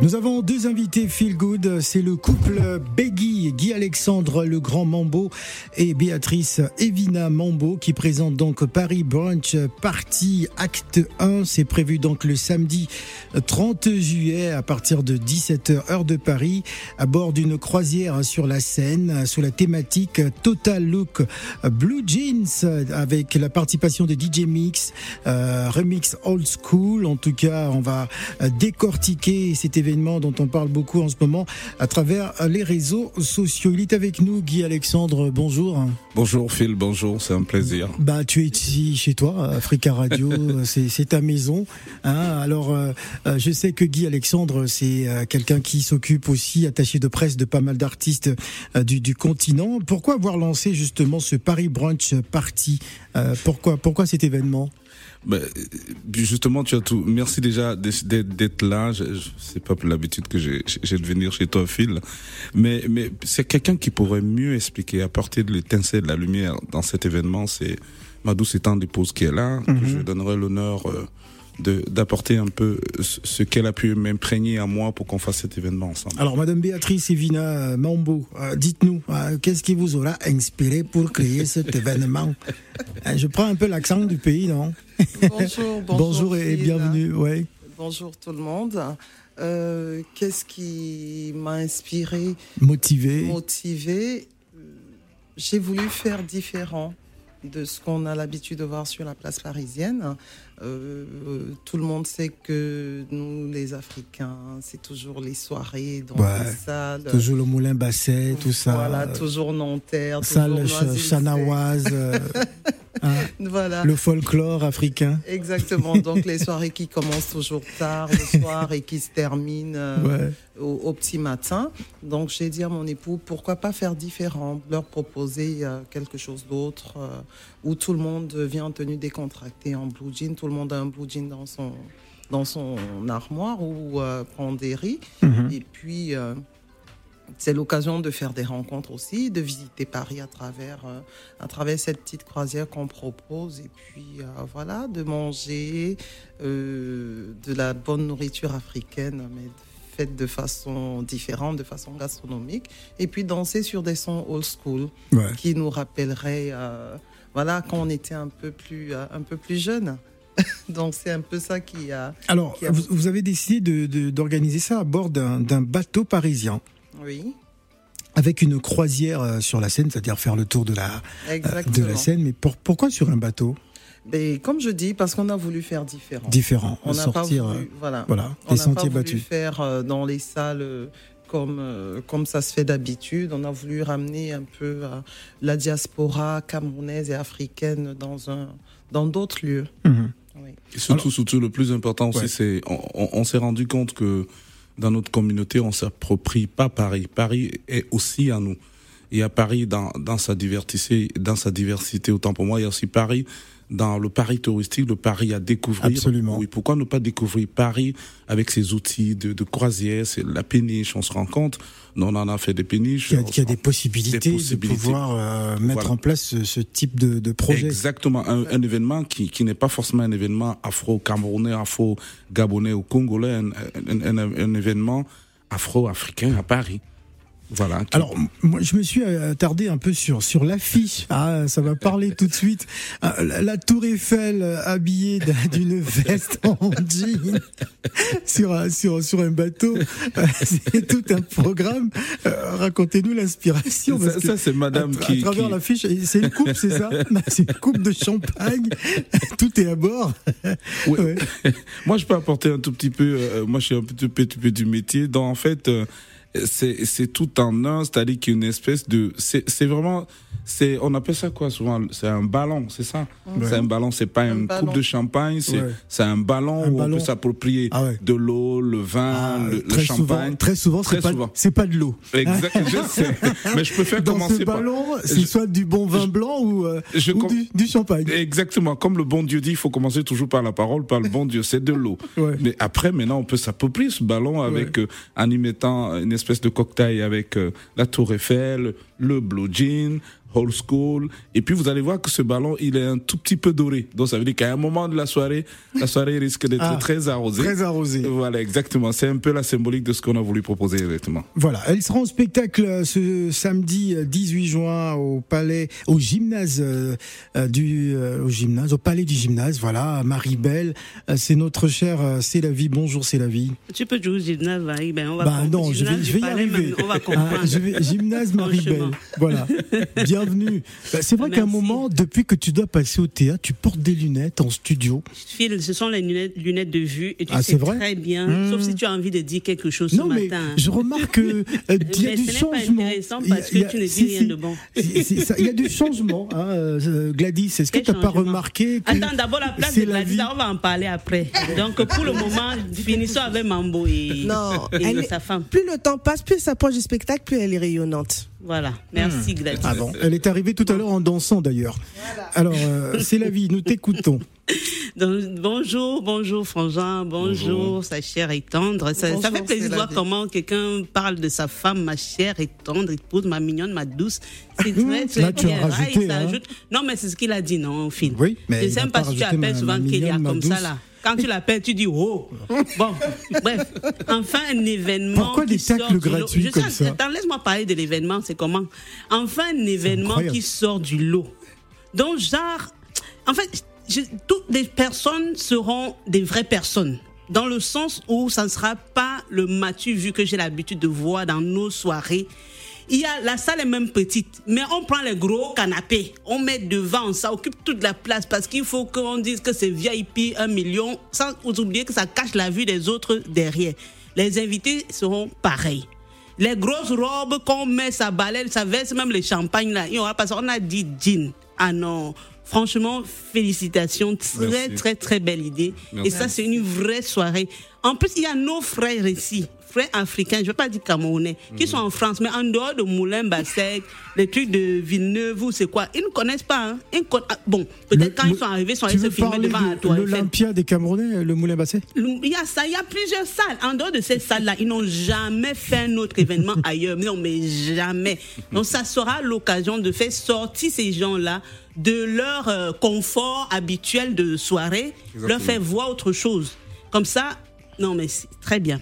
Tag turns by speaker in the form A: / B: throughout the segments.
A: Nous avons deux invités feel good, c'est le couple Beggy, Guy Alexandre le Grand Mambo et Béatrice Evina Mambo qui présente donc Paris Brunch Party Acte 1. C'est prévu donc le samedi 30 juillet à partir de 17h heure de Paris à bord d'une croisière sur la Seine sous la thématique Total Look Blue Jeans avec la participation de DJ Mix, euh, remix old school. En tout cas, on va décortiquer cet événement dont on parle beaucoup en ce moment à travers les réseaux sociaux. Il est avec nous, Guy Alexandre. Bonjour.
B: Bonjour Phil, bonjour, c'est un plaisir.
A: Bah, tu es ici chez toi, Africa Radio, c'est ta maison. Hein. Alors, euh, euh, je sais que Guy Alexandre, c'est euh, quelqu'un qui s'occupe aussi, attaché de presse de pas mal d'artistes du, du, continent. Pourquoi avoir lancé justement ce Paris Brunch Party Pourquoi, pourquoi cet événement?
B: Ben, justement, tu as tout. Merci déjà d'être là. Je, c'est pas l'habitude que j'ai de venir chez toi, Phil. Mais, mais c'est quelqu'un qui pourrait mieux expliquer, apporter de l'étincelle, de la lumière dans cet événement. C'est ma douce étant d'épouse qui est là. que mhm. je donnerai l'honneur euh, d'apporter un peu ce qu'elle a pu m'imprégner à moi pour qu'on fasse cet événement ensemble.
A: Alors, Madame Béatrice Evina euh, Mambo, euh, dites-nous, euh, qu'est-ce qui vous aura inspiré pour créer cet événement? Je prends un peu l'accent du pays, non?
C: Bonjour, bonjour.
A: bonjour et, bienvenue. Ouais.
C: Bonjour tout le monde. qu'est-ce qui m'a inspiré
A: Motivé.
C: Motivé? J'ai voulu faire différent de ce qu'on a l'habitude de voir sur la place parisienne. Euh, tout le monde sait que nous, les Africains, c'est toujours les soirées dans les salles.
A: Toujours le Moulin Basset, tout ça.
C: Voilà, toujours Nanterre,
A: Salle Chanaoise. Euh, hein, voilà. Le folklore africain.
C: Exactement. Donc les soirées qui commencent toujours tard le soir et qui se terminent euh, au, petit matin. Donc j'ai dit à mon époux, pourquoi pas faire différent, leur proposer quelque chose d'autre où tout le monde vient en tenue décontractée en blue jean le monde a un blue jean dans son, dans son armoire ou euh, prend des riz. Mhm. Et puis, euh, c'est l'occasion de faire des rencontres aussi, de visiter Paris à travers, euh, à travers cette petite croisière qu'on propose. Et puis, voilà, de manger de la bonne nourriture africaine, mais faite de façon différente, de façon gastronomique. Et puis, danser sur des sons old school qui nous rappelleraient voilà, quand on était un peu plus, un peu plus jeune. Donc c'est un peu ça qui a.
A: Alors, Vous, avez décidé d'organiser ça à bord d'un bateau parisien.
C: Oui.
A: Avec une croisière euh, sur la Seine, c'est-à-dire faire le tour de la, euh, de la Seine. Mais pourquoi sur un bateau?
C: Ben, comme je dis, parce qu'on a voulu faire différent.
A: Différent, on sortir, pas voulu,
C: euh, voilà,
A: voilà
C: on des sentiers pas voulu faire dans les salles comme, comme ça se fait d'habitude. On a voulu ramener un peu la diaspora camerounaise et africaine dans un dans d'autres lieux. Mhm.
B: Surtout, surtout, le plus important aussi, c'est on, on s'est rendu compte que dans notre communauté, on s'approprie pas Paris. Paris est aussi à nous. Il y a Paris dans, dans sa diversité, dans sa diversité. Autant pour moi, il y a aussi Paris dans le Paris touristique, le Paris à découvrir.
A: Absolument.
B: Oui, pourquoi ne pas découvrir Paris avec ses outils de, de croisière, c'est la péniche, on se rend compte, on en a fait des péniches.
A: Il y a, des, possibilités de pouvoir euh, mettre en place ce, type de, de, projet.
B: Exactement, un, un événement qui, qui n'est pas forcément un événement afro-camerounais, afro-gabonais ou congolais, un, un, un événement afro-africain à Paris. Voilà.
A: Alors, moi, je me suis euh, attardé un peu sur sur l'affiche. Ah, ça va parler tout de suite. Ah, la, Tour Eiffel euh, habillée d'une veste en jean sur sur sur un bateau. Euh, c'est tout un programme. Racontez-nous l'inspiration.
B: Ça, ça c'est Madame
A: à,
B: qui
A: à travers l'affiche, c'est une coupe, c'est ça? C'est une coupe de champagne. tout est à bord.
B: Ouais. moi, je peux apporter un tout petit peu. moi, je suis un petit peu, petit peu du métier. Donc, en fait c'est tout en un, c'est-à-dire qu'il y a une espèce de, c'est vraiment, c'est, on appelle ça quoi souvent, c'est un ballon, c'est ça? C'est un ballon, c'est pas une coupe de champagne, c'est un ballon où on peut s'approprier ah de l'eau, le vin, ah, le, champagne.
A: très souvent, c'est pas, c'est pas de l'eau.
B: Exact, je sais. Mais je préfère
A: Dans
B: commencer
A: ce ballon, c'est soit du bon vin blanc ou, euh, du, champagne.
B: Exactement. Comme le bon Dieu dit, il faut commencer toujours par la parole, par le bon Dieu. C'est de l'eau. Mais après, maintenant, on peut s'approprier ce ballon avec, euh, en y mettant une espèce de cocktail avec euh, la Tour Eiffel, le blue jean, old school. Et puis vous allez voir que ce ballon, il est un tout petit peu doré. Donc ça veut dire qu'à un moment de la soirée, la soirée risque d'être ah, très arrosée.
A: Très arrosée.
B: Voilà, exactement. C'est un peu la symbolique de ce qu'on a voulu proposer, exactement.
A: Voilà, elle sera en spectacle euh, ce samedi 18 euh, juin au palais, au gymnase du, au gymnase, au palais du gymnase. Voilà, Marie-Belle, c'est notre chère C'est la vie. Bonjour, c'est la vie.
D: Tu peux jouer au gymnase, Marie. Ben, on va
A: bah non, je vais, je vais y arriver. On va comprendre. Ah, je vais, gymnase Marie-Belle. Voilà. Bienvenue. Bah, c'est vrai qu'à un moment, depuis que tu dois passer au théâtre, tu portes des lunettes en studio.
D: Phil, ce sont les lunettes, lunettes de vue et tu ah, sais vrai très bien, mmh. sauf si tu as envie de dire quelque chose non, ce
A: mais
D: matin.
A: Je remarque qu'il euh, y a du
D: ce
A: changement.
D: C'est pas intéressant parce que tu ne dis rien de bon.
A: Il y a du changement, hein, euh, Gladys. Est-ce que tu n'as pas remarqué que
D: Attends, d'abord la place de Gladys, on va en parler après. Donc pour le moment, finissons avec Mambo et, non, et sa femme.
E: Plus le temps passe, plus elle s'approche du spectacle, plus elle est rayonnante.
D: Voilà, merci hmm. Gladys. Ah
A: bon, elle est arrivée tout à l'heure en dansant d'ailleurs. Alors, euh, c'est la vie, nous t'écoutons.
D: bonjour, bonjour Frangin, bonjour, sa chère et tendre. Ça, fait plaisir de voir comment quelqu'un parle de sa femme, ma chère et tendre, épouse, ma mignonne, ma douce.
A: C'est très, très. Rajouté, hein.
D: Non, mais c'est ce qu'il a dit, non, au film.
A: Oui,
D: mais. Je sais même pas si tu appelles souvent Kélia comme ça, là. Quand tu l'appelles, tu dis oh. Bon, bref. Enfin, un événement.
A: Pourquoi des tacles gratuits comme ça
D: Attends, laisse-moi parler de l'événement, c'est comment? Enfin, un événement qui sort du lot. Donc, genre, en fait, toutes les personnes seront des vraies personnes. Dans le sens où ça ne sera pas le matu vu que j'ai l'habitude de voir dans nos soirées il y a, la salle est même petite, mais on prend les gros canapés, on met devant, ça occupe toute la place parce qu'il faut qu'on dise que c'est VIP un million, sans oublier que ça cache la vue des autres derrière. Les invités seront pareils. Les grosses robes qu'on met, ça balaye, ça verse même les champagnes là. Il aura pas On a dit jean. Ah non. Franchement, félicitations. Très, très, très belle idée. Et ça, c'est une vraie soirée. En plus, il y a nos frères ici frères africains, je ne veux pas dire camerounais, qui sont en France, mais en dehors de Moulin Bassec, les trucs de Villeneuve ou c'est quoi, ils ne connaissent pas. Hein. Ah, bon, peut-être quand ils sont arrivés, ils sont allés se filmer devant
A: de, toi. L'Olympia des Camerounais, le Moulin Bassec
D: Il y a ça, il y a plusieurs salles. En dehors de ces salles-là, ils n'ont jamais fait un autre événement ailleurs. Non, mais jamais. Donc ça sera l'occasion de faire sortir ces gens-là de leur euh, confort habituel de soirée, leur faire voir autre chose. Comme ça, non mais très bien.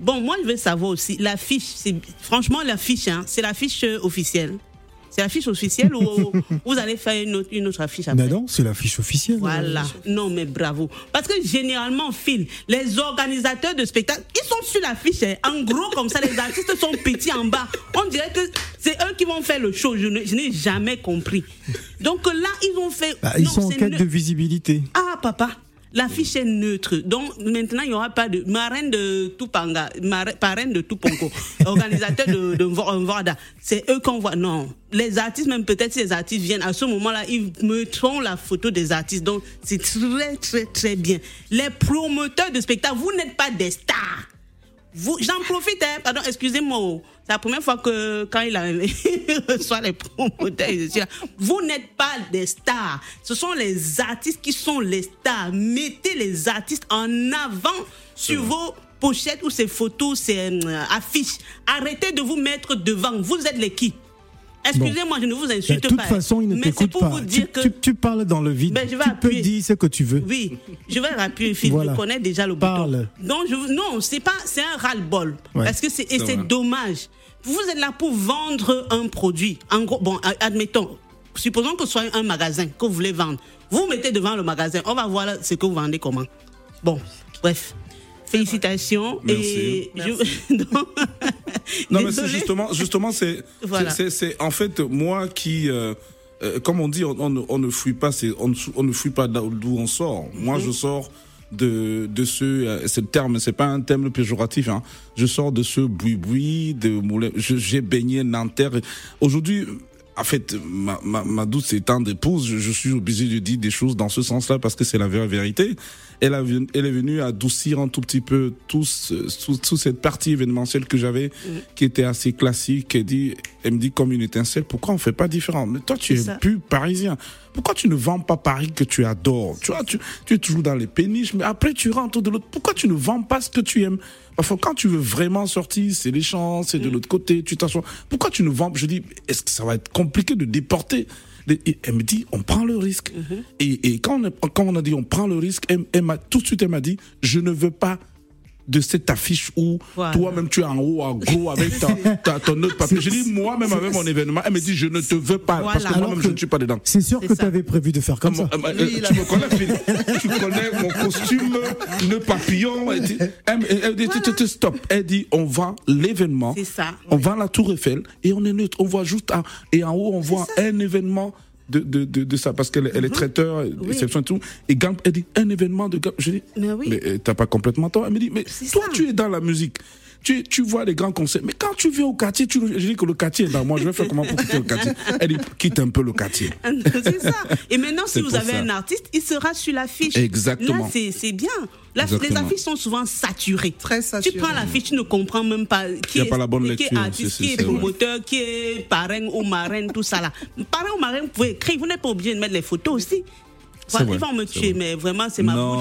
D: Bon, moi, je veux savoir aussi, l'affiche, franchement, l'affiche, hein, c'est l'affiche euh, officielle. C'est l'affiche officielle ou vous allez faire une autre, une autre affiche après?
A: non, c'est l'affiche officielle.
D: Voilà. Non, mais bravo. Parce que généralement, Phil, les organisateurs de spectacles, ils sont sur l'affiche. Hein. En gros, comme ça, les artistes sont petits en bas. On dirait que c'est eux qui vont faire le show. Je n'ai jamais compris. Donc là, ils ont fait.
A: Bah, ils sont en quête de visibilité.
D: Ah, papa. L'affiche est neutre. Donc maintenant, il n'y aura pas de marraine de Tupanga, parraine de Tuponko, organisateur de, de. C'est eux qu'on voit. Non. Les artistes, même peut-être si les artistes viennent, à ce moment-là, ils mettront la photo des artistes. Donc c'est très, très, très bien. Les promoteurs de spectacles, vous n'êtes pas des stars. Vous, j'en profite, hein, pardon, excusez-moi. C'est la première fois que quand il a reçoit les promoteurs, vous n'êtes pas des stars. Ce sont les artistes qui sont les stars. Mettez les artistes en avant sur vos pochettes ou ces photos, ces euh, affiches. Arrêtez de vous mettre devant. Vous êtes les qui Excusez-moi, je ne vous insulte pas.
A: De toute façon, il ne t'écoute pas. Vous dire tu, que... tu, parles dans le vide. Ben, je vais tu appuyer. peux dire ce que tu veux.
D: Oui, je vais appuyer, Phil. Voilà. Je connais déjà le
A: Parle.
D: bouton. Donc, je, non, c'est pas, c'est un ras-le-bol. Parce que c'est, et c'est dommage. Vous êtes là pour vendre un produit. En gros, bon, admettons, supposons que ce soit un magasin que vous voulez vendre. Vous mettez devant le magasin. On va voir ce que vous vendez comment. Bon, bref. Félicitations.
B: Merci. non, mais c'est justement, justement, c'est, c'est, en fait moi qui, euh, euh, comme on dit, on, ne fuit pas, c'est, on, ne fuit pas d'où on sort. Moi, je sors de de ce euh, ce terme c'est pas un terme péjoratif hein. je sors de ce boui boui de moulin j'ai baigné Nanterre aujourd'hui en fait, ma, ma, ma douce étant d'épouse, je, je, suis obligé de dire des choses dans ce sens-là parce que c'est la vraie vérité. elle, a, elle est venue adoucir un tout petit peu tout, toute cette partie événementielle que j'avais, mm. qui était assez classique. Elle, dit, elle me dit comme une étincelle, pourquoi on fait pas différent? Mais toi, tu es plus parisien. Pourquoi tu ne vends pas Paris que tu adores? Tu vois, tu, tu es toujours dans les péniches, mais après tu rentres de l'autre. Pourquoi tu ne vends pas ce que tu aimes? Parfois, quand tu veux vraiment sortir, c'est les champs, c'est de mm. l'autre côté, tu t'assois. Pourquoi tu ne vends? Je dis, est-ce que ça va être compliqué de déporter et elle me dit, on prend le risque. Mm-hmm. et, et, quand, on, quand on a dit, on prend le risque, elle, elle tout de suite, elle m'a dit, je ne veux pas de cette affiche où toi-même tu es en haut, en gros, avec ta, ton autre papier. J'ai dit, moi-même avec mon événement, elle me dit, je ne te veux pas, parce que moi-même je ne suis pas dedans.
A: C'est sûr que tu avais prévu de faire comme ça.
B: Euh, euh, tu me connais, tu connais mon costume, le papillon. Elle dit, elle, dit stop. Elle dit, on vend l'événement, on vend la tour Eiffel, et on est neutre. On voit juste, et en haut, on voit un événement de, de, de, de ça parce qu'elle elle est mhm. traiteur, oui. et tout. Et Gamp, elle dit un événement de Gamp. Je dis, mais, oui. mais euh, t'as pas complètement tort. Elle me dit, mais toi, tu es dans la musique tu, tu vois les grands concerts. Mais quand tu viens au quartier, tu, je dis que le quartier est dans moi. Je vais faire comment pour quitter le quartier? Elle dit, quitte un peu le quartier.
D: c'est ça. Et maintenant, si vous avez un artiste, il sera sur l'affiche.
B: Exactement.
D: Là, c'est bien. Là, les affiches sont souvent saturées.
C: Très saturées.
D: Tu prends l'affiche, tu ne comprends même pas qui, est,
B: pas la bonne
D: qui est artiste, qui est promoteur, qui est parrain ou marraine, tout ça là. Parrain ou marraine, vous pouvez écrire. Vous n'êtes pas obligé de mettre les photos aussi ils vont me tuer, mais vraiment, c'est ma
A: non.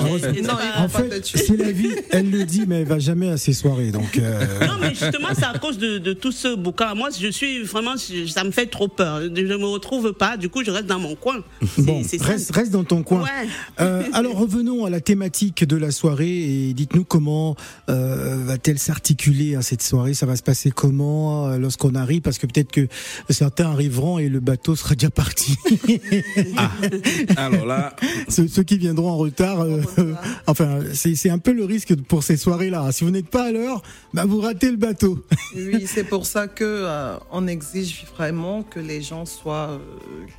A: en fait, c'est la vie. Elle le dit, mais elle va jamais à ses soirées. Donc euh.
D: Non, mais justement, c'est à cause de, de, tout ce bouquin. Moi, je suis vraiment, ça me fait trop peur. Je ne me retrouve pas. Du coup, je reste dans mon coin.
A: Bon, reste, reste, dans ton coin. Euh, alors, revenons à la thématique de la soirée et dites-nous comment euh, va-t-elle s'articuler à cette soirée? Ça va se passer comment lorsqu'on arrive? Parce que peut-être que certains arriveront et le bateau sera déjà parti.
B: ah. Alors là,
A: ceux, qui viendront en retard, euh, enfin, c'est un peu le risque pour ces soirées-là. Si vous n'êtes pas à l'heure, bah, vous ratez le bateau.
C: oui, c'est pour ça que euh, on exige vraiment que les gens soient, euh,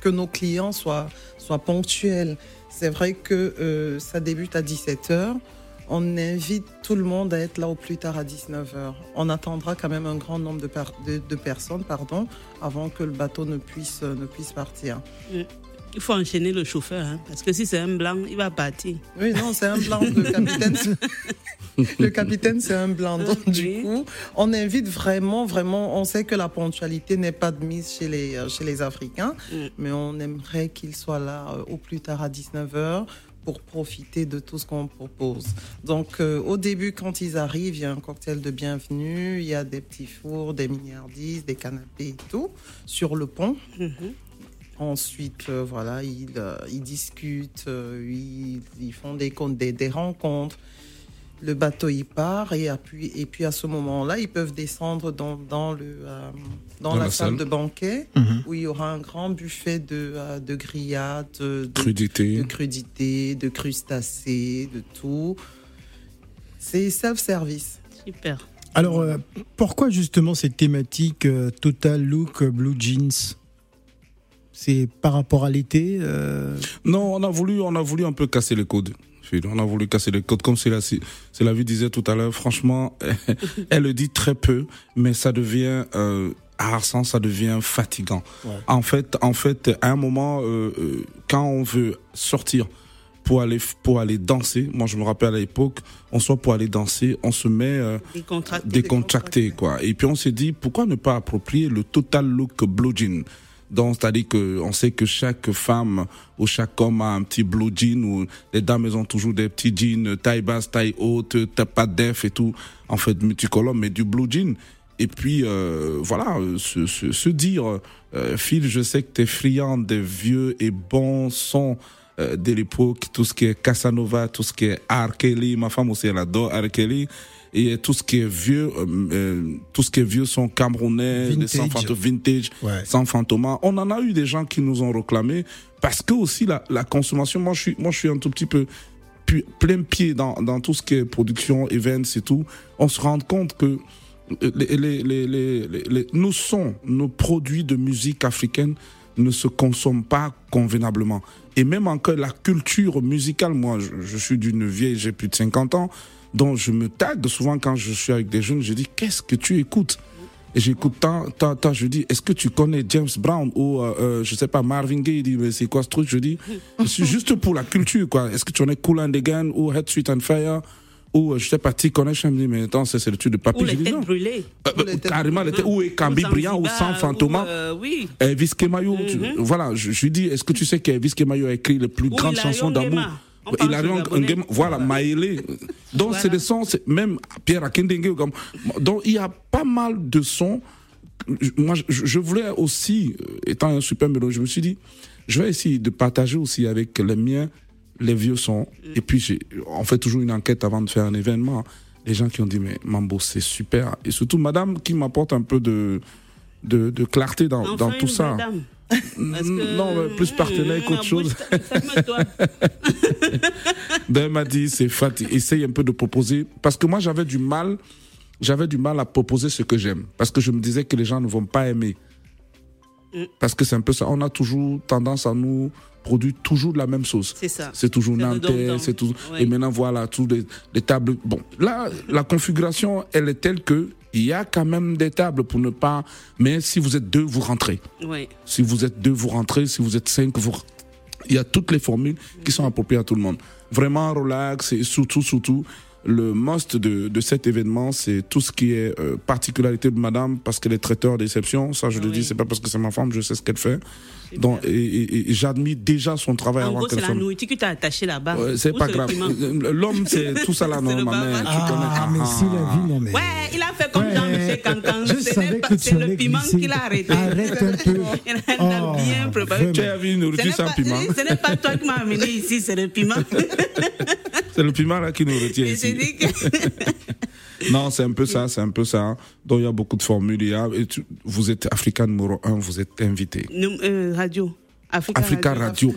C: que nos clients soient, soient ponctuels. C'est vrai que ça débute à 17 h on invite tout le monde à être là au plus tard à 19h. On attendra quand même un grand nombre de, de, personnes pardon, avant que le bateau ne puisse, ne puisse partir.
D: Mm il faut enchaîner le chauffeur, hein, parce que si c'est un blanc, il va partir.
C: Oui, non, c'est un blanc. Le capitaine, le capitaine, c'est un blanc. Donc, du coup, on invite vraiment, vraiment. On sait que la ponctualité n'est pas de mise chez les, euh, chez les Africains, mm. mais on aimerait qu'ils soient là euh, au plus tard à 19h pour profiter de tout ce qu'on propose. Donc, euh, au début, quand ils arrivent, il y a un cocktail de bienvenue, il y a des petits fours, des milliardises, des canapés et tout sur le pont. Mm-hmm. Ensuite, euh, voilà, ils, euh, ils discutent, euh, ils, font des, des, des, rencontres. Le bateau y part et, puis, et puis à ce moment-là, ils peuvent descendre dans, dans, le, dans, la, salle, de banquet mhm. où il y aura un grand buffet de, de grillades, de,
B: crudité.
C: de crudité, de crustacés, de tout. C'est self-service.
D: Super.
A: Alors, pourquoi justement cette thématique Total Look Blue Jeans? C'est par rapport à l'été euh
B: Non, on a voulu, on a voulu un peu casser les codes. On a voulu casser les codes, comme c'est la, c'est la vie disait tout à l'heure. Franchement, elle le dit très peu, mais ça devient euh, harassant, ça devient fatigant. En fait, en fait, à un moment, euh, euh, quand on veut sortir pour aller pour aller danser, moi je me rappelle à l'époque, on soit pour aller danser, on se met euh, décontracté, décontracté, quoi. Et puis on s'est dit pourquoi ne pas approprier le total look blue jean? Donc, c'est-à-dire que on sait que chaque femme ou chaque homme a un petit blue jean ou les dames elles ont toujours des petits jeans taille basse, taille haute, pas de def et tout. En fait, multicolore, mais du blue jean. Et puis euh, voilà, se, se, se dire, euh, Phil, je sais que tu es friand des vieux et bons sons euh, de l'époque, tout ce qui est Casanova, tout ce qui est R. Ma femme aussi elle adore R. et tout ce qui est vieux, euh, euh, tout ce qui est vieux sont camerounais, vintage. sans fantômes, vintage, sans fantômes. On en a eu des gens qui nous ont réclamé parce que aussi la, la consommation. Moi, je suis, moi, je suis un tout petit peu plein pied dans, dans tout ce qui est production, events et tout. On se rend compte que les, les, les, les, nos sons, nos produits de musique africaine ne se consomment pas convenablement. Et même encore la culture musicale, moi, je, je suis d'une vieille, j'ai plus de 50 ans, donc je me tague souvent quand je suis avec des jeunes, je dis qu'est-ce que tu écoutes? Et j'écoute tant, tant, tant, je dis, est-ce que tu connais James Brown ou, euh, euh je sais pas, Marvin Gaye? Il dit, mais c'est quoi ce truc? Je dis, je suis juste pour la culture, quoi. Est-ce que tu connais Cool and Again ou Head Sweet and Fire? Ou, euh, je sais pas, T-Connection, me dit, mais attends, c'est le truc de papy.
D: Ou les têtes brûlées.
B: Euh, carrément, les têtes, ou Cambi Briand, ou Sans Fantoma.
D: Euh, oui.
B: Elvis Kemayo, mm-hmm. voilà, je, je lui dis, est-ce que tu sais qu'Elvis Kemayo a écrit les plus grandes chansons d'amour? Il a un game, voilà, Maïlé. Donc, c'est des sons, même Pierre Akindenge, donc il y a pas mal de sons. Moi, je, voulais aussi, euh, étant un super mélodie, je me suis dit, je vais essayer de partager aussi avec les miens les vieux sons. Et puis, on fait toujours une enquête avant de faire un événement. Les gens qui ont dit, mais Mambo, c'est super. Et surtout, madame qui m'apporte un peu de, de, clarté dans, dans tout ça. Non, plus partenaire qu'autre chose. ben, m'a dit, c'est fatigué. Essaye un peu de proposer. Parce que moi, j'avais du mal, j'avais du mal à proposer ce que j'aime. Parce que je me disais que les gens ne vont pas aimer. Mm. Parce que c'est un peu ça. On a toujours tendance à nous produire toujours de la même chose.
D: C'est ça.
B: C'est toujours nantais, c'est tout. Et maintenant, voilà, tous les, tables. Bon, là, la configuration, elle est telle que il y a quand même des tables pour ne pas. Mais si vous êtes deux, vous rentrez.
D: Oui.
B: Si vous êtes deux, vous rentrez. Si vous êtes cinq, vous. Il y a toutes les formules qui sont appropriées à tout le monde. Vraiment relax et surtout, surtout, le must de, de cet événement, c'est tout ce qui est euh, particularité de madame, parce qu'elle est traiteur d'exception. Ça, je le dis, c'est pas parce que c'est ma femme, je sais ce qu'elle fait. Donc, et, et, j'admire déjà son travail
D: en avant gros, c'est la nourriture qui t'a attaché là-bas.
B: c'est pas grave. L'homme, c'est tout ça là, non, ma mère.
A: Ah, mais c'est la vie, non, mais.
D: Ouais, il a fait comme Jean-Michel Cancan.
A: Je savais que
D: C'est le piment qu'il a arrêté.
A: Arrête un peu.
D: Il a bien préparé.
B: Tu as vu une nourriture sans piment.
D: Ce n'est pas toi qui m'as amené ici, c'est le piment.
B: C'est le piment là qui nous retient ici. non, c'est un peu ça, c'est un peu ça. Donc il y a beaucoup de formules. vous êtes Africain numéro un, vous êtes invité.
D: Euh, radio.
B: Africa, Radio.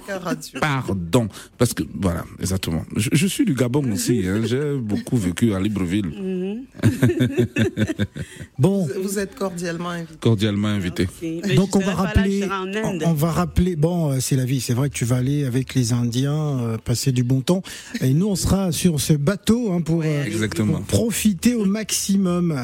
B: Pardon. Parce que, voilà, exactement. Je, suis du Gabon aussi. Hein. J'ai beaucoup vécu à Libreville. Mhm.
C: bon. Vous êtes cordialement invité.
B: Cordialement invité.
A: Donc, on va rappeler. On, va rappeler. Bon, euh, c'est la vie. C'est vrai que tu vas aller avec les Indiens, euh, passer du bon temps. Et nous, on sera sur ce bateau hein, pour, euh, profiter au maximum.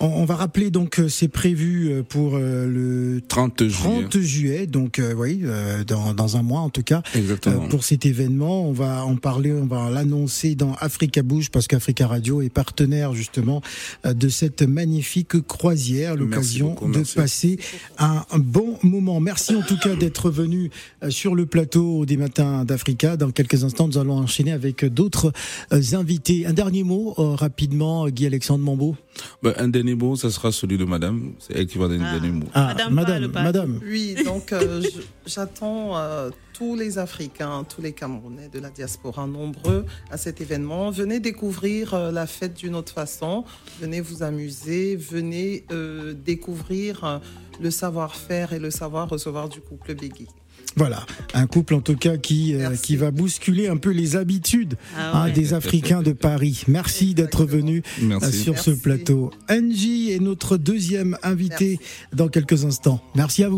A: On, va rappeler, donc, c'est prévu pour le
B: 30 juillet.
A: 30 juillet. Donc, oui euh, dans, dans, un mois en tout cas
B: euh,
A: pour cet événement. On va en parler, on va l'annoncer dans Africa Bouge parce qu'Africa Radio est partenaire justement euh, de cette magnifique croisière, l'occasion de passer un bon moment. Merci en tout cas d'être venu sur le plateau des matins d'Africa. Dans quelques instants, nous allons enchaîner avec d'autres invités. Un dernier mot rapidement, Guy Alexandre Mambeau.
B: Ben, un dernier mot, ça sera celui de Madame. C'est elle qui va donner un ah. dernier mot.
A: Ah, madame, madame,
C: Oui, donc j'attends euh, tous les Africains, tous les Camerounais de la diaspora nombreux à cet événement. Venez découvrir euh, la fête d'une autre façon, venez vous amuser, venez euh, découvrir le savoir-faire et le savoir-recevoir du couple Begui.
A: Voilà, un couple en tout cas qui, euh, qui va bousculer un peu les habitudes ah hein, des Africains de Paris. Merci d'être venu euh, sur ce plateau. Angie est notre deuxième invité dans quelques instants. Merci à vous.